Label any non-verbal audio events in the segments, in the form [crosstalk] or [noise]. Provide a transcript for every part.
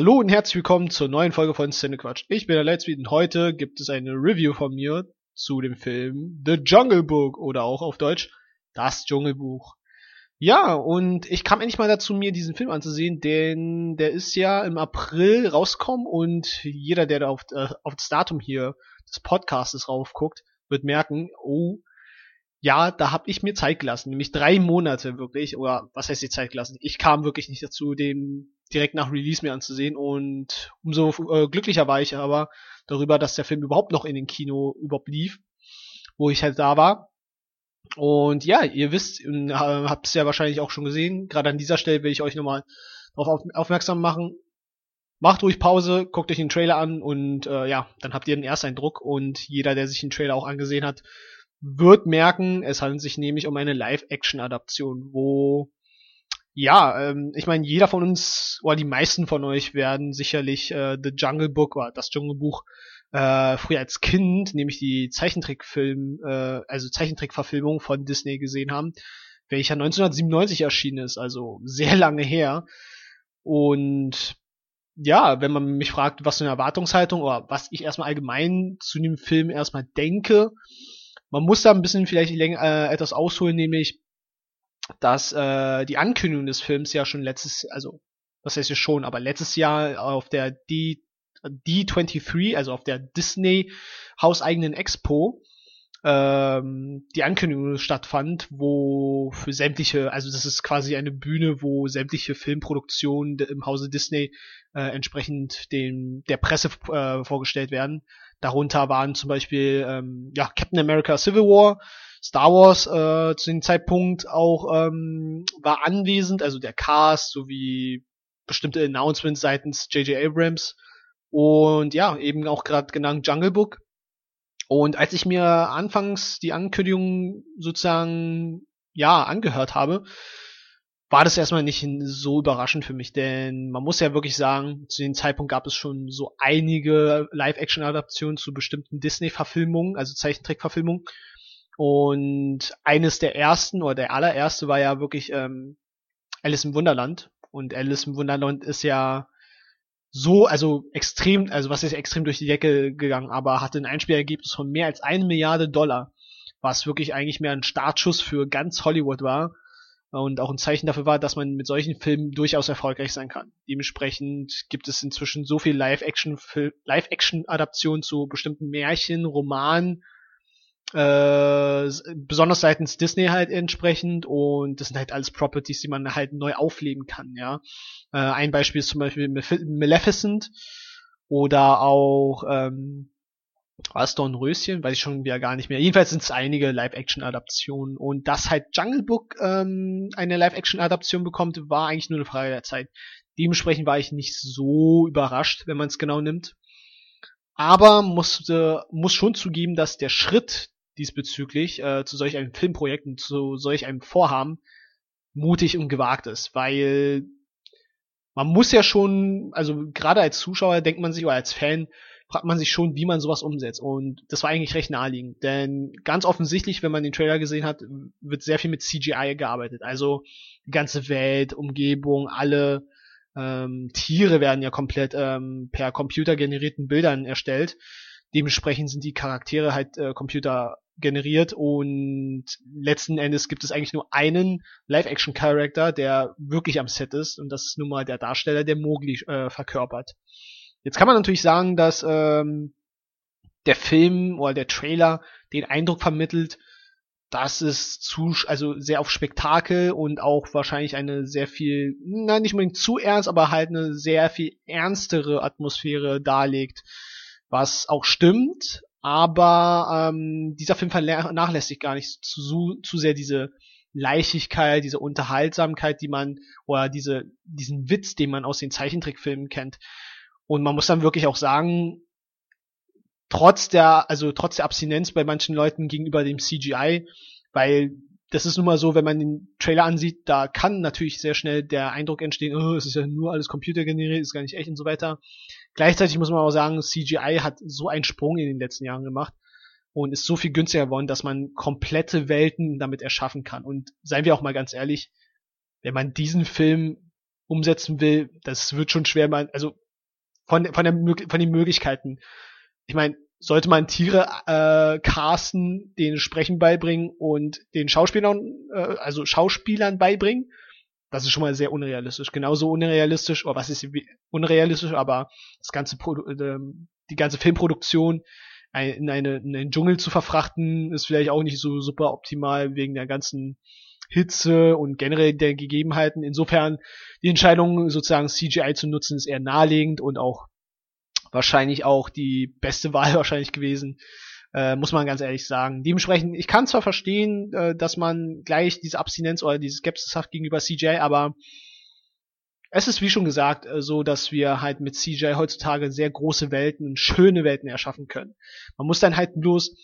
Hallo und herzlich willkommen zur neuen Folge von Cinequatsch. Ich bin der Letzwied und heute gibt es eine Review von mir zu dem Film The Jungle Book oder auch auf Deutsch Das Dschungelbuch. Ja, und ich kam endlich mal dazu, mir diesen Film anzusehen, denn der ist ja im April rausgekommen und jeder, der da auf, äh, auf das Datum hier des Podcasts raufguckt, wird merken, oh, ja, da habe ich mir Zeit gelassen, nämlich drei Monate wirklich, oder was heißt die Zeit gelassen? Ich kam wirklich nicht dazu, den direkt nach Release mir anzusehen und umso äh, glücklicher war ich aber darüber, dass der Film überhaupt noch in den Kino überhaupt lief, wo ich halt da war. Und ja, ihr wisst, äh, habt es ja wahrscheinlich auch schon gesehen, gerade an dieser Stelle will ich euch nochmal darauf auf, aufmerksam machen. Macht ruhig Pause, guckt euch den Trailer an und äh, ja, dann habt ihr den Ersteindruck und jeder, der sich den Trailer auch angesehen hat, wird merken, es handelt sich nämlich um eine Live-Action-Adaption, wo ja, ähm, ich meine, jeder von uns oder die meisten von euch werden sicherlich äh, The Jungle Book oder das Dschungelbuch äh, früher als Kind, nämlich die Zeichentrickfilm, äh, also Zeichentrickverfilmung von Disney gesehen haben, welcher 1997 erschienen ist, also sehr lange her. Und ja, wenn man mich fragt, was für eine Erwartungshaltung oder was ich erstmal allgemein zu dem Film erstmal denke, man muss da ein bisschen vielleicht äh, etwas ausholen, nämlich dass äh, die Ankündigung des Films ja schon letztes, also was heißt ja schon, aber letztes Jahr auf der D, D23, also auf der Disney hauseigenen Expo, ähm, die Ankündigung stattfand, wo für sämtliche, also das ist quasi eine Bühne, wo sämtliche Filmproduktionen im Hause Disney äh, entsprechend dem der Presse äh, vorgestellt werden. Darunter waren zum Beispiel ähm, ja Captain America Civil War, Star Wars äh, zu dem Zeitpunkt auch ähm, war anwesend, also der Cast sowie bestimmte Announcements seitens J.J. Abrams und ja, eben auch gerade genannt Jungle Book. Und als ich mir anfangs die Ankündigung sozusagen ja angehört habe, war das erstmal nicht so überraschend für mich, denn man muss ja wirklich sagen, zu dem Zeitpunkt gab es schon so einige Live-Action-Adaptionen zu bestimmten Disney-Verfilmungen, also Zeichentrick-Verfilmungen. Und eines der ersten oder der allererste war ja wirklich ähm, Alice im Wunderland. Und Alice im Wunderland ist ja so, also extrem, also was ist extrem durch die Decke gegangen, aber hatte ein Einspielergebnis von mehr als eine Milliarde Dollar, was wirklich eigentlich mehr ein Startschuss für ganz Hollywood war und auch ein Zeichen dafür war, dass man mit solchen Filmen durchaus erfolgreich sein kann. Dementsprechend gibt es inzwischen so viel Live-Action Live-Action-Adaptionen zu bestimmten Märchen, Romanen äh, besonders seitens Disney halt entsprechend und das sind halt alles Properties, die man halt neu aufleben kann, ja. Äh, ein Beispiel ist zum Beispiel Maleficent oder auch ähm, was Dornröschen, weiß ich schon wieder gar nicht mehr. Jedenfalls sind es einige Live-Action-Adaptionen und dass halt Jungle Book ähm, eine Live-Action-Adaption bekommt, war eigentlich nur eine Frage der Zeit. Dementsprechend war ich nicht so überrascht, wenn man es genau nimmt. Aber musste, muss schon zugeben, dass der Schritt, diesbezüglich äh, zu solch einem Filmprojekt und zu solch einem Vorhaben mutig und gewagt ist, weil man muss ja schon, also gerade als Zuschauer denkt man sich oder als Fan fragt man sich schon, wie man sowas umsetzt. Und das war eigentlich recht naheliegend, denn ganz offensichtlich, wenn man den Trailer gesehen hat, wird sehr viel mit CGI gearbeitet, also die ganze Welt, Umgebung, alle ähm, Tiere werden ja komplett ähm, per computergenerierten Bildern erstellt. Dementsprechend sind die Charaktere halt äh, Computer generiert. Und letzten Endes gibt es eigentlich nur einen Live-Action-Charakter, der wirklich am Set ist. Und das ist nun mal der Darsteller, der Mowgli äh, verkörpert. Jetzt kann man natürlich sagen, dass ähm, der Film oder der Trailer den Eindruck vermittelt, dass es zu, also sehr auf Spektakel und auch wahrscheinlich eine sehr viel, na nicht unbedingt zu ernst, aber halt eine sehr viel ernstere Atmosphäre darlegt, was auch stimmt, aber ähm, dieser Film vernachlässigt gar nicht zu, zu sehr diese Leichtigkeit, diese Unterhaltsamkeit, die man, oder diese, diesen Witz, den man aus den Zeichentrickfilmen kennt. Und man muss dann wirklich auch sagen, trotz der, also trotz der Abstinenz bei manchen Leuten gegenüber dem CGI, weil das ist nun mal so, wenn man den Trailer ansieht, da kann natürlich sehr schnell der Eindruck entstehen, oh, es ist ja nur alles computergeneriert, ist gar nicht echt und so weiter. Gleichzeitig muss man auch sagen, CGI hat so einen Sprung in den letzten Jahren gemacht und ist so viel günstiger geworden, dass man komplette Welten damit erschaffen kann. Und seien wir auch mal ganz ehrlich, wenn man diesen Film umsetzen will, das wird schon schwer, man, also von, von, der, von den Möglichkeiten. Ich meine, sollte man Tiere äh, casten, denen Sprechen beibringen und den Schauspielern, äh, also Schauspielern beibringen, das ist schon mal sehr unrealistisch. Genauso unrealistisch, oder was ist unrealistisch, aber das ganze Pro äh, die ganze Filmproduktion in, eine, in einen Dschungel zu verfrachten, ist vielleicht auch nicht so super optimal wegen der ganzen Hitze und generell der Gegebenheiten. Insofern die Entscheidung, sozusagen CGI zu nutzen, ist eher naheliegend und auch wahrscheinlich auch die beste [laughs] Wahl wahrscheinlich gewesen, äh, muss man ganz ehrlich sagen. Dementsprechend, ich kann zwar verstehen, äh, dass man gleich diese Abstinenz oder diese Skepsis hat gegenüber CGI, aber es ist wie schon gesagt äh, so, dass wir halt mit CGI heutzutage sehr große Welten und schöne Welten erschaffen können. Man muss dann halt bloß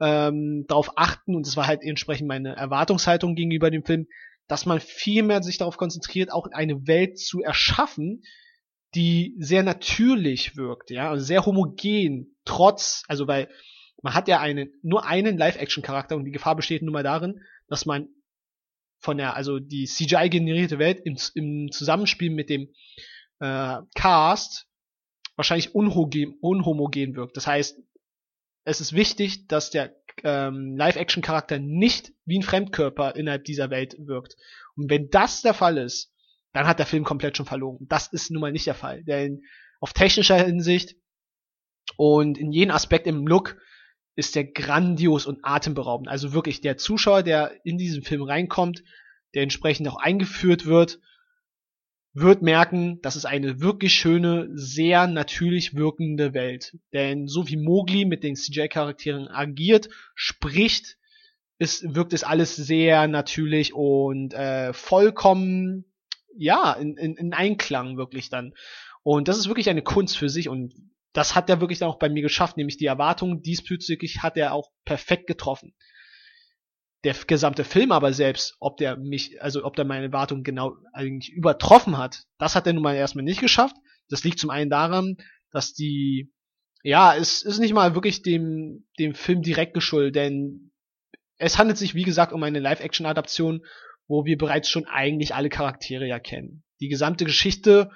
ähm, darauf achten, und das war halt entsprechend meine Erwartungshaltung gegenüber dem Film, dass man viel mehr sich darauf konzentriert, auch eine Welt zu erschaffen, die sehr natürlich wirkt, ja, also sehr homogen, trotz, also weil man hat ja einen, nur einen Live-Action-Charakter und die Gefahr besteht nun mal darin, dass man von der, also die CGI-generierte Welt im, im Zusammenspiel mit dem äh, Cast wahrscheinlich unhomogen, unhomogen wirkt. Das heißt, es ist wichtig, dass der ähm, Live-Action-Charakter nicht wie ein Fremdkörper innerhalb dieser Welt wirkt. Und wenn das der Fall ist, dann hat der Film komplett schon verloren. Das ist nun mal nicht der Fall. Denn auf technischer Hinsicht und in jedem Aspekt im Look ist der grandios und atemberaubend. Also wirklich der Zuschauer, der in diesen Film reinkommt, der entsprechend auch eingeführt wird, wird merken, das ist eine wirklich schöne, sehr natürlich wirkende Welt. Denn so wie Mowgli mit den CGI-Charakteren agiert, spricht, ist, wirkt es alles sehr natürlich und äh, vollkommen, ja, in, in, in Einklang wirklich dann. Und das ist wirklich eine Kunst für sich und das hat er wirklich dann auch bei mir geschafft, nämlich die Erwartungen diesbezüglich hat er auch perfekt getroffen der gesamte Film aber selbst, ob der mich, also ob der meine Erwartungen genau eigentlich übertroffen hat, das hat er nun mal erstmal nicht geschafft. Das liegt zum einen daran, dass die, ja, es ist nicht mal wirklich dem, dem Film direkt geschuldet, denn es handelt sich, wie gesagt, um eine Live-Action-Adaption, wo wir bereits schon eigentlich alle Charaktere ja kennen. Die gesamte Geschichte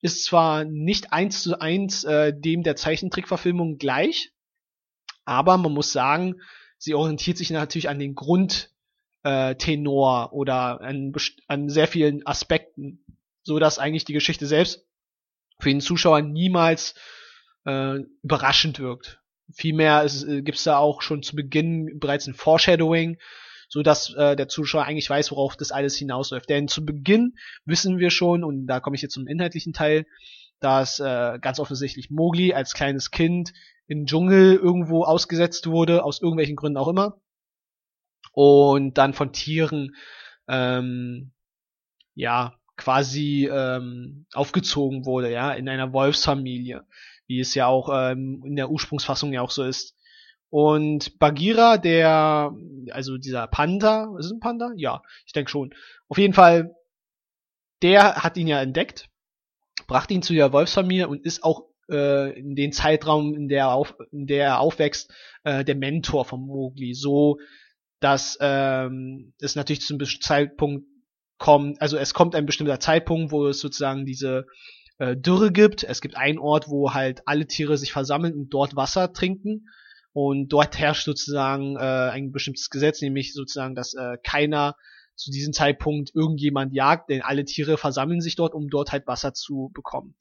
ist zwar nicht eins zu eins äh, dem der Zeichentrickverfilmung gleich, aber man muss sagen, sie orientiert sich natürlich an den Grundtenor äh, oder an, an sehr vielen Aspekten, so dass eigentlich die Geschichte selbst für den Zuschauer niemals äh, überraschend wirkt. Vielmehr äh, gibt es da auch schon zu Beginn bereits ein Foreshadowing, so dass äh, der Zuschauer eigentlich weiß, worauf das alles hinausläuft. Denn zu Beginn wissen wir schon, und da komme ich jetzt zum inhaltlichen Teil, dass äh, ganz offensichtlich Mowgli als kleines Kind im Dschungel irgendwo ausgesetzt wurde, aus irgendwelchen Gründen auch immer. Und dann von Tieren, ähm, ja, quasi ähm, aufgezogen wurde, ja, in einer Wolfsfamilie, wie es ja auch ähm, in der Ursprungsfassung ja auch so ist. Und Bagheera, der, also dieser Panda, ist es ein Panda? Ja, ich denke schon. Auf jeden Fall, der hat ihn ja entdeckt, brachte ihn zu der Wolfsfamilie und ist auch äh, in den Zeitraum, in der, er auf, in der er aufwächst, äh, der Mentor von Mowgli. So, dass ähm, es natürlich zu einem bestimmten Zeitpunkt kommt, also es kommt ein bestimmter Zeitpunkt, wo es sozusagen diese äh, Dürre gibt. Es gibt einen Ort, wo halt alle Tiere sich versammeln und dort Wasser trinken. Und dort herrscht sozusagen äh, ein bestimmtes Gesetz, nämlich sozusagen, dass äh, keiner zu diesem Zeitpunkt irgendjemand jagt, denn alle Tiere versammeln sich dort, um dort halt Wasser zu bekommen.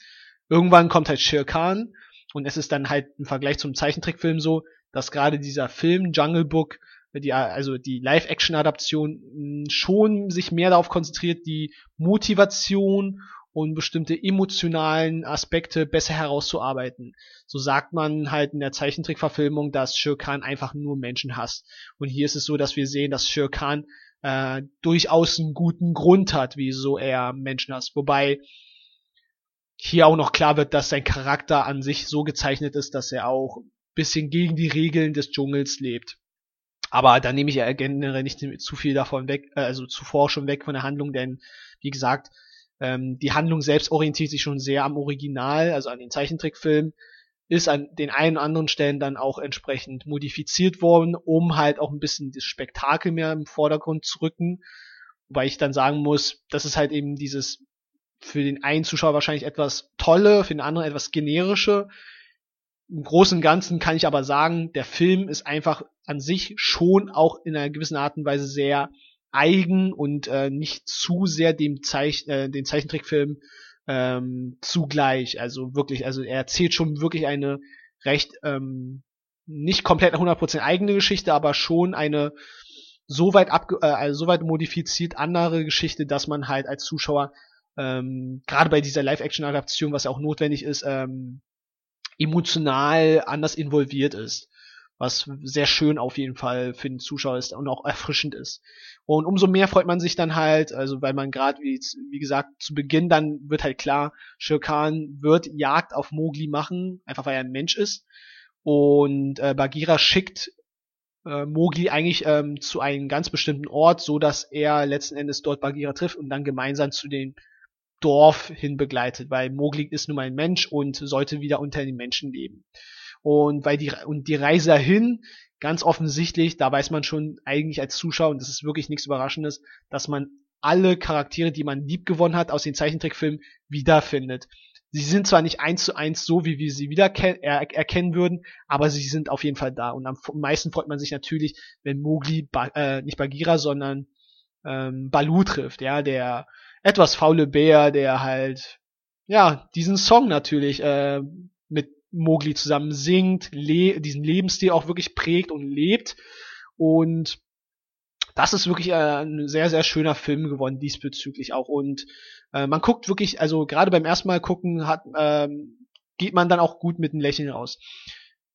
Irgendwann kommt halt Shere Khan und es ist dann halt im Vergleich zum Zeichentrickfilm so, dass gerade dieser Film Jungle Book, die, also die Live-Action-Adaption hm, schon sich mehr darauf konzentriert, die Motivation und bestimmte emotionalen Aspekte besser herauszuarbeiten. So sagt man halt in der Zeichentrickverfilmung, dass Shere Khan einfach nur Menschen hasst. Und hier ist es so, dass wir sehen, dass Shere Khan äh, durchaus einen guten Grund hat, wieso er Menschen hasst. Wobei hier auch noch klar wird, dass sein Charakter an sich so gezeichnet ist, dass er auch bisschen gegen die Regeln des Dschungels lebt. Aber da nehme ich ja generell nicht zu viel davon weg, äh, also zuvor schon weg von der Handlung, denn wie gesagt, ähm, die Handlung selbst orientiert sich schon sehr am Original, also an den Zeichentrickfilm, ist an den einen oder anderen Stellen dann auch entsprechend modifiziert worden, um halt auch ein bisschen das Spektakel mehr im Vordergrund zu rücken. Wobei ich dann sagen muss, das ist halt eben dieses für den einen Zuschauer wahrscheinlich etwas tolle, für den anderen etwas generische. Im Großen und Ganzen kann ich aber sagen, der Film ist einfach an sich schon auch in einer gewissen Art und Weise sehr eigen und äh, nicht zu sehr dem Zeich äh, den Zeichentrickfilm ähm, zugleich. Also wirklich, also er erzählt schon wirklich eine recht ähm, nicht komplett 100% eigene Geschichte, aber schon eine so weit abge äh, also so weit modifiziert andere Geschichte, dass man halt als Zuschauer ähm, gerade bei dieser Live-Action-Adaption, was ja auch notwendig ist, ähm, emotional anders involviert ist. Was sehr schön auf jeden Fall für den Zuschauer ist und auch erfrischend ist. Und umso mehr freut man sich dann halt, also weil man gerade, wie, wie gesagt, zu Beginn dann wird halt klar, Shirkan wird Jagd auf Mowgli machen, einfach weil er ein Mensch ist. Und äh, Bagheera schickt äh, Mowgli eigentlich ähm, zu einem ganz bestimmten Ort, so dass er letzten Endes dort Bagheera trifft und dann gemeinsam zu dem Dorf hin begleitet, weil Mowgli ist nun mal ein Mensch und sollte wieder unter den Menschen leben. Und weil die und die Reise dahin ganz offensichtlich, da weiß man schon eigentlich als Zuschauer und das ist wirklich nichts Überraschendes, dass man alle Charaktere, die man lieb gewonnen hat aus den Zeichentrickfilmen, wiederfindet. Sie sind zwar nicht eins zu eins so, wie wir sie wieder er erkennen würden, aber sie sind auf jeden Fall da. Und am meisten freut man sich natürlich, wenn Mowgli, ba äh, nicht Bagheera, sondern ähm, Balu trifft, ja, der etwas faule Bär, der halt, ja, diesen Song natürlich äh, mit Mowgli zusammen singt, le diesen Lebensstil auch wirklich prägt und lebt. Und das ist wirklich äh, ein sehr, sehr schöner Film geworden diesbezüglich auch. Und äh, man guckt wirklich, also gerade beim ersten Mal gucken, hat, ähm, geht man dann auch gut mit einem Lächeln raus.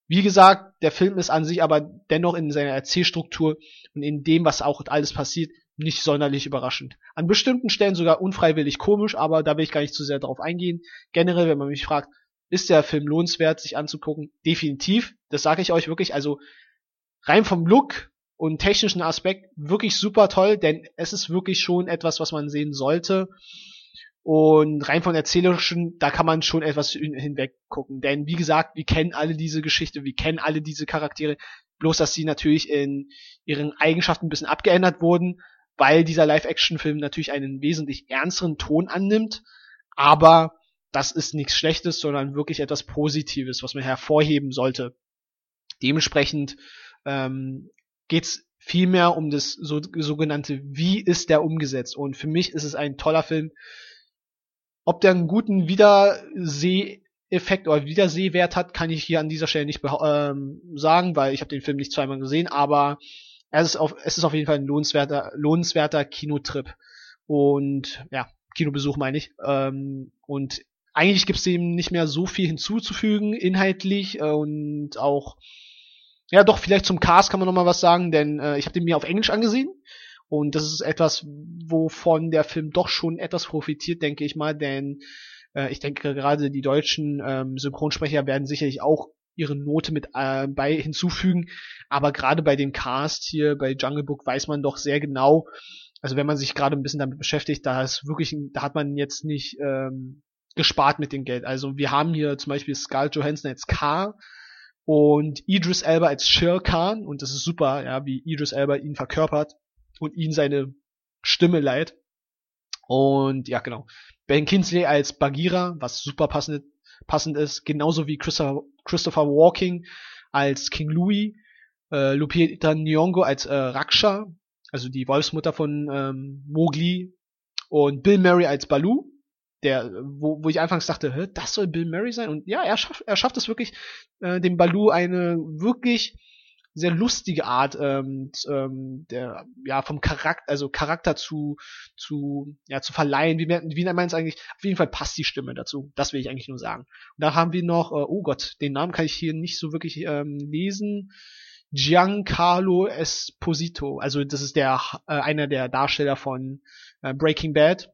Wie gesagt, der Film ist an sich aber dennoch in seiner Erzählstruktur und in dem, was auch alles passiert, nicht sonderlich überraschend. An bestimmten Stellen sogar unfreiwillig komisch, aber da will ich gar nicht zu sehr darauf eingehen. Generell, wenn man mich fragt, ist der Film lohnenswert, sich anzugucken? Definitiv. Das sage ich euch wirklich. Also rein vom Look und technischen Aspekt wirklich super toll, denn es ist wirklich schon etwas, was man sehen sollte. Und rein von erzählerischen, da kann man schon etwas hinweg gucken. Denn wie gesagt, wir kennen alle diese Geschichte, wir kennen alle diese Charaktere, bloß dass sie natürlich in ihren Eigenschaften ein bisschen abgeändert wurden weil dieser Live-Action-Film natürlich einen wesentlich ernsteren Ton annimmt, aber das ist nichts Schlechtes, sondern wirklich etwas Positives, was man hervorheben sollte. Dementsprechend ähm, geht vielmehr um das so, sogenannte Wie ist der umgesetzt und für mich ist es ein toller Film. Ob der einen guten Wiederseh-Effekt oder Wiedersehwert hat, kann ich hier an dieser Stelle nicht ähm, sagen, weil ich habe den Film nicht zweimal gesehen, aber es ist auf, es ist auf jeden Fall ein lohnenswerter, lohnenswerter Kinotrip. Und ja, Kinobesuch meine ich. Ähm, und eigentlich gibt es dem nicht mehr so viel hinzuzufügen, inhaltlich äh, und auch, ja doch, vielleicht zum Cast kann man noch mal was sagen, denn äh, ich habe den mir auf Englisch angesehen. Und das ist etwas, wovon der Film doch schon etwas profitiert, denke ich mal, denn äh, ich denke gerade die deutschen ähm, Synchronsprecher werden sicherlich auch ihre Note mit äh, bei hinzufügen. Aber gerade bei dem Cast hier bei Jungle Book weiß man doch sehr genau, also wenn man sich gerade ein bisschen damit beschäftigt, da ist wirklich, da hat man jetzt nicht ähm, gespart mit dem Geld. Also wir haben hier zum Beispiel Scarlett Johansson als K und Idris Elba als Shere Khan und das ist super, ja, wie Idris Elba ihn verkörpert und ihn seine Stimme leiht. Und ja, genau. Ben Kinsley als Bagheera, was super passend, passend ist, genauso wie Christopher, Christopher Walking als King Louis, äh, Lupita Nyong'o als äh, Raksha, also die Wolfsmutter von ähm, Mowgli und Bill Murray als Baloo, der, wo, wo ich anfangs dachte, Hä, das soll Bill Murray sein? Und ja, er schafft, er schafft es wirklich, äh, dem Baloo eine wirklich sehr lustige Art ähm, ähm, der ja vom Charakter also Charakter zu zu ja zu verleihen. Wie wie nennt man es eigentlich? Auf jeden Fall passt die Stimme dazu. Das will ich eigentlich nur sagen. Und da haben wir noch äh, oh Gott den Namen kann ich hier nicht so wirklich ähm, lesen. Giancarlo Esposito. Also das ist der äh, einer der Darsteller von äh, Breaking Bad.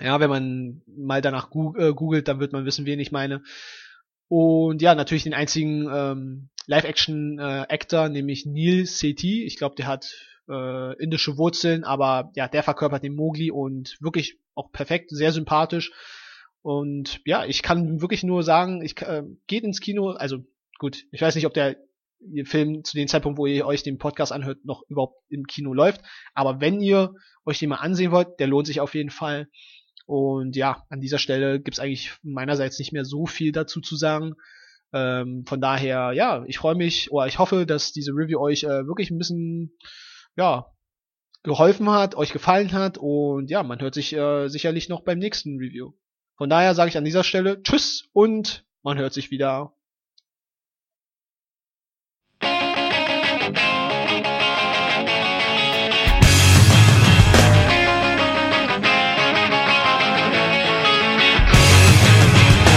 Ja wenn man mal danach äh, googelt dann wird man wissen wen ich meine. Und ja, natürlich den einzigen ähm, Live-Action-Actor, äh, nämlich Neil Sethi. Ich glaube, der hat äh, indische Wurzeln, aber ja, der verkörpert den Mowgli und wirklich auch perfekt, sehr sympathisch. Und ja, ich kann wirklich nur sagen, ich äh, geht ins Kino, also gut, ich weiß nicht, ob der Film zu dem Zeitpunkt, wo ihr euch den Podcast anhört, noch überhaupt im Kino läuft. Aber wenn ihr euch den mal ansehen wollt, der lohnt sich auf jeden Fall. Und ja, an dieser Stelle gibt's eigentlich meinerseits nicht mehr so viel dazu zu sagen. Ähm, von daher, ja, ich freue mich oder ich hoffe, dass diese Review euch äh, wirklich ein bisschen, ja, geholfen hat, euch gefallen hat und ja, man hört sich äh, sicherlich noch beim nächsten Review. Von daher sage ich an dieser Stelle Tschüss und man hört sich wieder